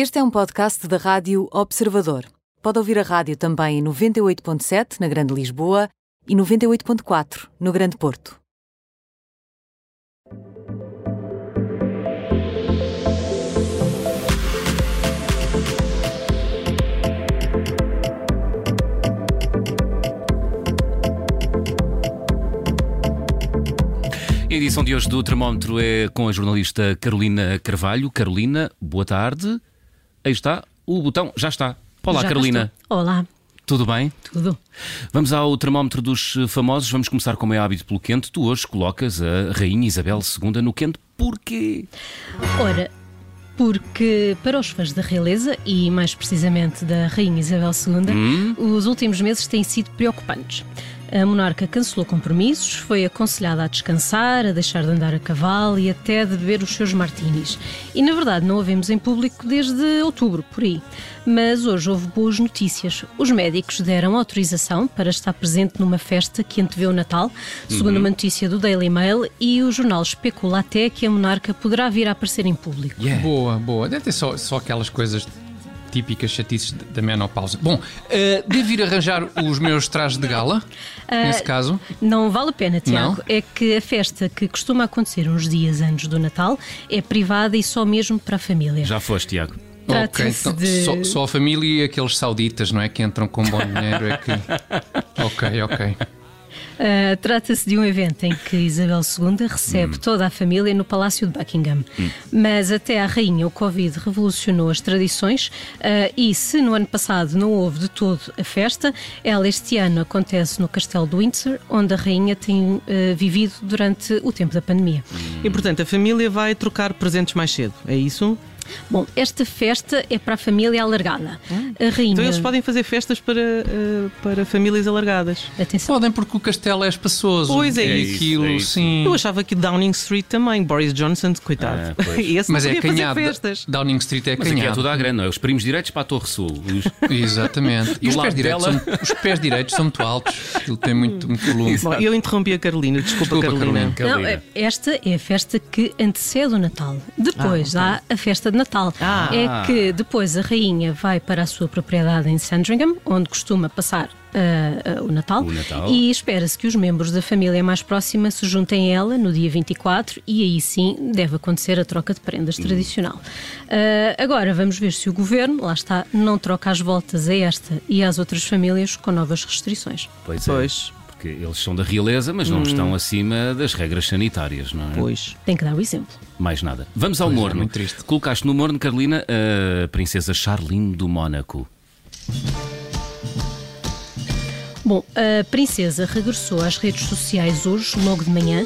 Este é um podcast da Rádio Observador. Pode ouvir a rádio também em 98.7 na Grande Lisboa e 98.4 no Grande Porto. A edição de hoje do Termómetro é com a jornalista Carolina Carvalho. Carolina, boa tarde. Aí está, o botão já está. Olá, Já Carolina. estou. Olá, Tudo bem? tudo. Vamos ao termómetro dos famosos. Vamos começar, como é hábito, pelo quente. Tu hoje colocas a Rainha Isabel II no quente. Porquê? Ora, porque para os fãs da realeza e mais precisamente da Rainha Isabel II, os últimos meses têm sido preocupantes. A monarca cancelou compromissos, foi aconselhada a descansar, a deixar de andar a cavalo e até de beber os seus martinis. E na verdade não a vemos em público desde outubro, por aí. Mas hoje houve boas notícias. Os médicos deram autorização para estar presente numa festa que antevê o Natal, segundo uma notícia do Daily Mail, e o jornal especula até que a monarca poderá vir a aparecer em público. Yeah. Boa, boa. Deve ter só, só aquelas coisas típicas chatices da menopausa. Bom, eh, devo ir arranjar os meus trajes de gala, nesse caso. Não vale a pena, Tiago. Não? É que a festa que costuma acontecer uns dias antes do Natal é privada e só mesmo para a família. Já foste, Tiago. Ok, então, de- só, só a família e aqueles sauditas, não é? Que entram com bom dinheiro é que. Ok, ok. Ah, Trata-se de um evento em que Isabel II recebe Hum. toda a família no Palácio de Buckingham. Mas até à rainha o Covid revolucionou as tradições ah, e se no ano passado não houve de todo a festa, ela este ano acontece no Castelo de Windsor, onde a rainha tem ah, vivido durante o tempo da pandemia. E portanto a família vai trocar presentes mais cedo, é isso? Bom, esta festa é para a família alargada. A rainha. Então eles podem fazer festas para, eh, para famílias alargadas. Atenção. Podem porque o castelo é espaçoso. Pois é E isso, aquilo, é isso. sim. Eu achava que Downing Street também, Boris Johnson, coitado. Ah. Esse Mas é canhado. festas. Downing Street é Mas aqui é canhado. tudo à grande, não é? Os primos direitos para a Torre Sul. Os- Exatamente. E os pés, direitos são, os pés direitos são muito altos. Aquilo tem muito, muito volume. Bom, eu interrompi a Carolina, desculpa, Desculpa, Carolina. Carolina. Não, é- esta é a festa que antecede o Natal. Depois Ah, há a festa de Natal. Ah. É que depois a rainha vai para a sua propriedade em Sandringham, onde costuma passar ah, ah, o Natal. O Natal. E espera-se que os membros da família mais próxima se juntem a ela no dia 24 e aí sim deve acontecer a troca de prendas Hum. tradicional. Ah, agora vamos ver se o governo, lá está, não troca as voltas a esta e às outras famílias com novas restrições. Pois é. Pois, Porque eles são da realeza, mas não estão acima das regras sanitárias, não é? pois. Tem que dar o exemplo. Mais nada. Vamos ao Pois é, morno. muito triste. Colocaste no morno, Carolina, a princesa Charlene do Mónaco. Bom, a princesa regressou às redes sociais hoje, logo de manhã,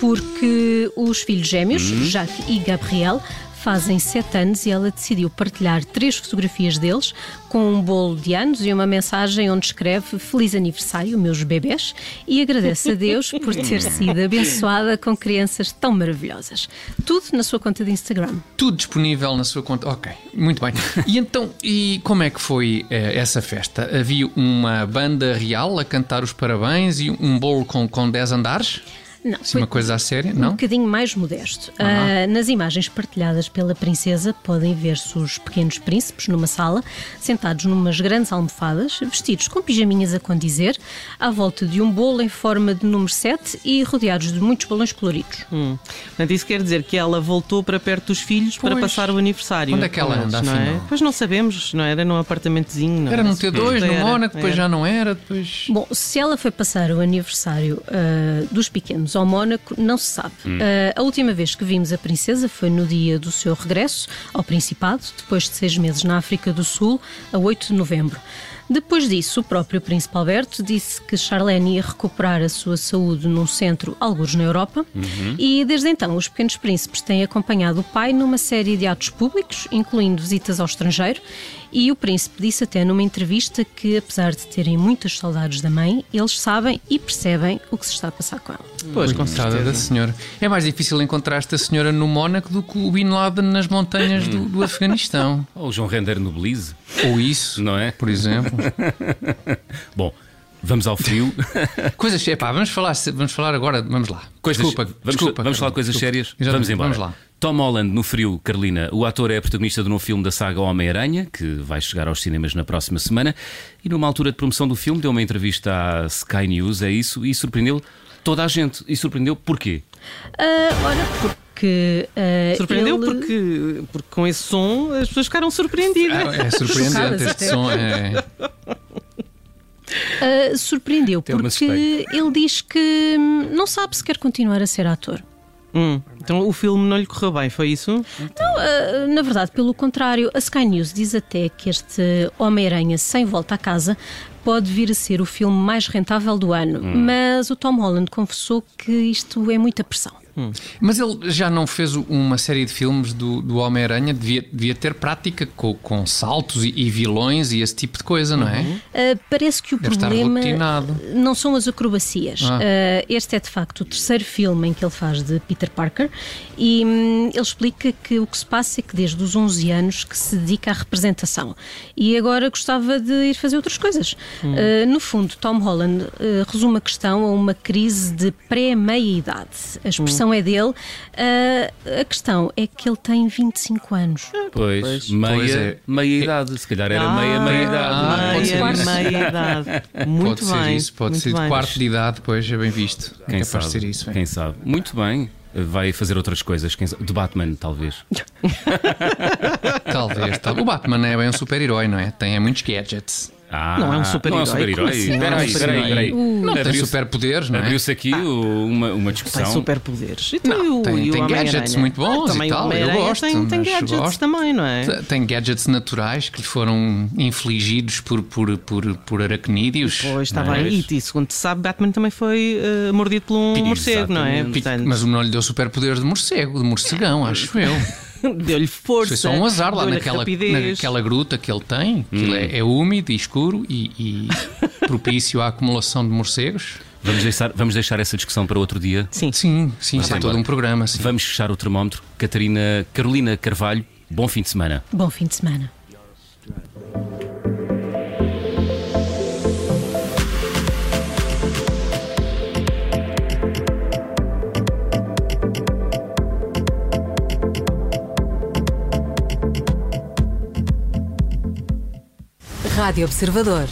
porque os filhos gêmeos, Jacques e Gabriel, fazem sete anos e ela decidiu partilhar três fotografias deles com um bolo de anos e uma mensagem onde escreve Feliz aniversário, meus bebés, e agradece a Deus por ter sido abençoada com crianças tão maravilhosas. Tudo na sua conta de Instagram. Tudo disponível na sua conta. Ok, muito bem. E então, e como é que foi eh, essa festa? Havia uma banda real a cantar os parabéns e um bolo com, com 10 andares? Não, Assim, uma coisa a séria? um Não? bocadinho mais modesto. Ah, nas imagens partilhadas pela princesa podem ver-se os pequenos príncipes numa sala, sentados numas grandes almofadas, vestidos com pijaminhas a condizer, à volta de um bolo em forma de número 7 e rodeados de muitos balões coloridos. Hum. Portanto, isso quer dizer que ela voltou para perto dos filhos para Pois. passar o aniversário. Onde é que ela anda, eles, não é? afinal? Pois não sabemos, não era num apartamentozinho. Não. Era num T2, no Mónaco, depois era. já não era, depois. Bom, se ela foi passar o aniversário ah, dos pequenos ao Mónaco, não se sabe. Ah, a última vez que vimos a princesa foi no dia do seu regresso ao Principado, depois de seis meses na África do Sul, a 8 de novembro. Depois disso, o próprio Príncipe Alberto disse que Charlene ia recuperar a sua saúde num centro, alguns na Europa, e desde então os pequenos príncipes têm acompanhado o pai numa série de atos públicos, incluindo visitas ao estrangeiro, e o príncipe disse até numa entrevista que, apesar de terem muitas saudades da mãe, eles sabem e percebem o que se está a passar com ela. Pois, com Coitada da senhora. É mais difícil encontrar esta senhora no Mónaco do que o Bin Laden nas montanhas do, do Afeganistão. Ou o João Render no Belize, Ou isso, não é? por exemplo. Bom, Vamos ao frio. Coisas, epá, vamos falar, vamos falar agora, vamos lá. Coisas, desculpa, vamos, desculpa. vamos falar de coisas desculpa. sérias? Exatamente, Vamos embora. Vamos lá. Tom Holland no frio, Carolina. O ator é protagonista do novo filme da saga Homem-Aranha, que vai chegar aos cinemas na próxima semana. E numa altura de promoção do filme, deu uma entrevista à Sky News, é isso, e surpreendeu toda a gente. E surpreendeu porquê? Ah, ora, porque. ah, Surpreendeu ele- porque, porque com esse som as pessoas ficaram surpreendidas. Ah, É surpreendente este som. É... Ah, surpreendeu me porque ele diz que hum, não sabe se quer continuar a ser ator. Hum, então o filme não lhe correu bem, foi isso? Não, ah, na verdade, pelo contrário, a Sky News diz até que este Homem-Aranha sem volta a casa pode vir a ser o filme mais rentável do ano. Hum. Mas o Tom Holland confessou que isto é muita pressão. Mas ele já não fez uma série de filmes do, do Homem-Aranha, devia, devia ter prática com, com saltos e, e vilões e esse tipo de coisa, não é? Ah, parece que o Deve problema não são as acrobacias. Ah. Ah, este é de facto o terceiro filme em que ele faz de Peter Parker e hum, ele explica que o que se passa é que desde os 11 anos que se dedica à representação e agora gostava de ir fazer outras coisas. Hum. Ah, no fundo, Tom Holland resume a questão a uma crise de pré-meia-idade. A expressão é dele. Ah, a questão é que ele tem 25 anos. Pois, Pois. meia, Pois é. meia idade. Se calhar era Ah, meia, meia idade. ah, não é? pode ser meia, isso. meia idade. Muito pode bem. ser isso, pode muito ser de bem. quarto de idade, depois é bem visto. é Quem capaz sabe? ser isso. é. Quem sabe? Muito bem. Vai fazer outras coisas. Quem sabe? De Batman, talvez. Talvez. tal- O Batman é bem um super-herói, não é? Tem muitos gadgets. Ah, Não é um super-herói. Não é um super-herói. Assim? Espera Não é aí, espera aí. Não tem superpoderes, não é? Abriu-se aqui o- uma, uma Tem discussão. superpoderes. Então, Não, tem- tem gadgets muito bons Ah, também e tal, eu gosto, Tem, tem mas gadgets gosto. também, não é? Tem gadgets naturais que lhe foram infligidos por, por, por, por aracnídeos. Pois está é? bem. E, e segundo se sabe, Batman também foi eh, mordido por um Exatamente. morcego, não é? Pic- Portanto, Mas não lhe deu superpoderes de morcego, de morcegão, acho eu. deu-lhe força. Foi só um azar lá naquela, rapidez. naquela gruta que ele tem. Aquilo Hum. é, é úmido e escuro e, e propício à acumulação de morcegos. Vamos deixar, vamos deixar essa discussão para outro dia. Sim. Sim, sim, isso é todo um programa. Sim. Vamos fechar o termómetro. Catarina Carolina Carvalho, bom fim de semana. Bom fim de semana. Rádio Observador.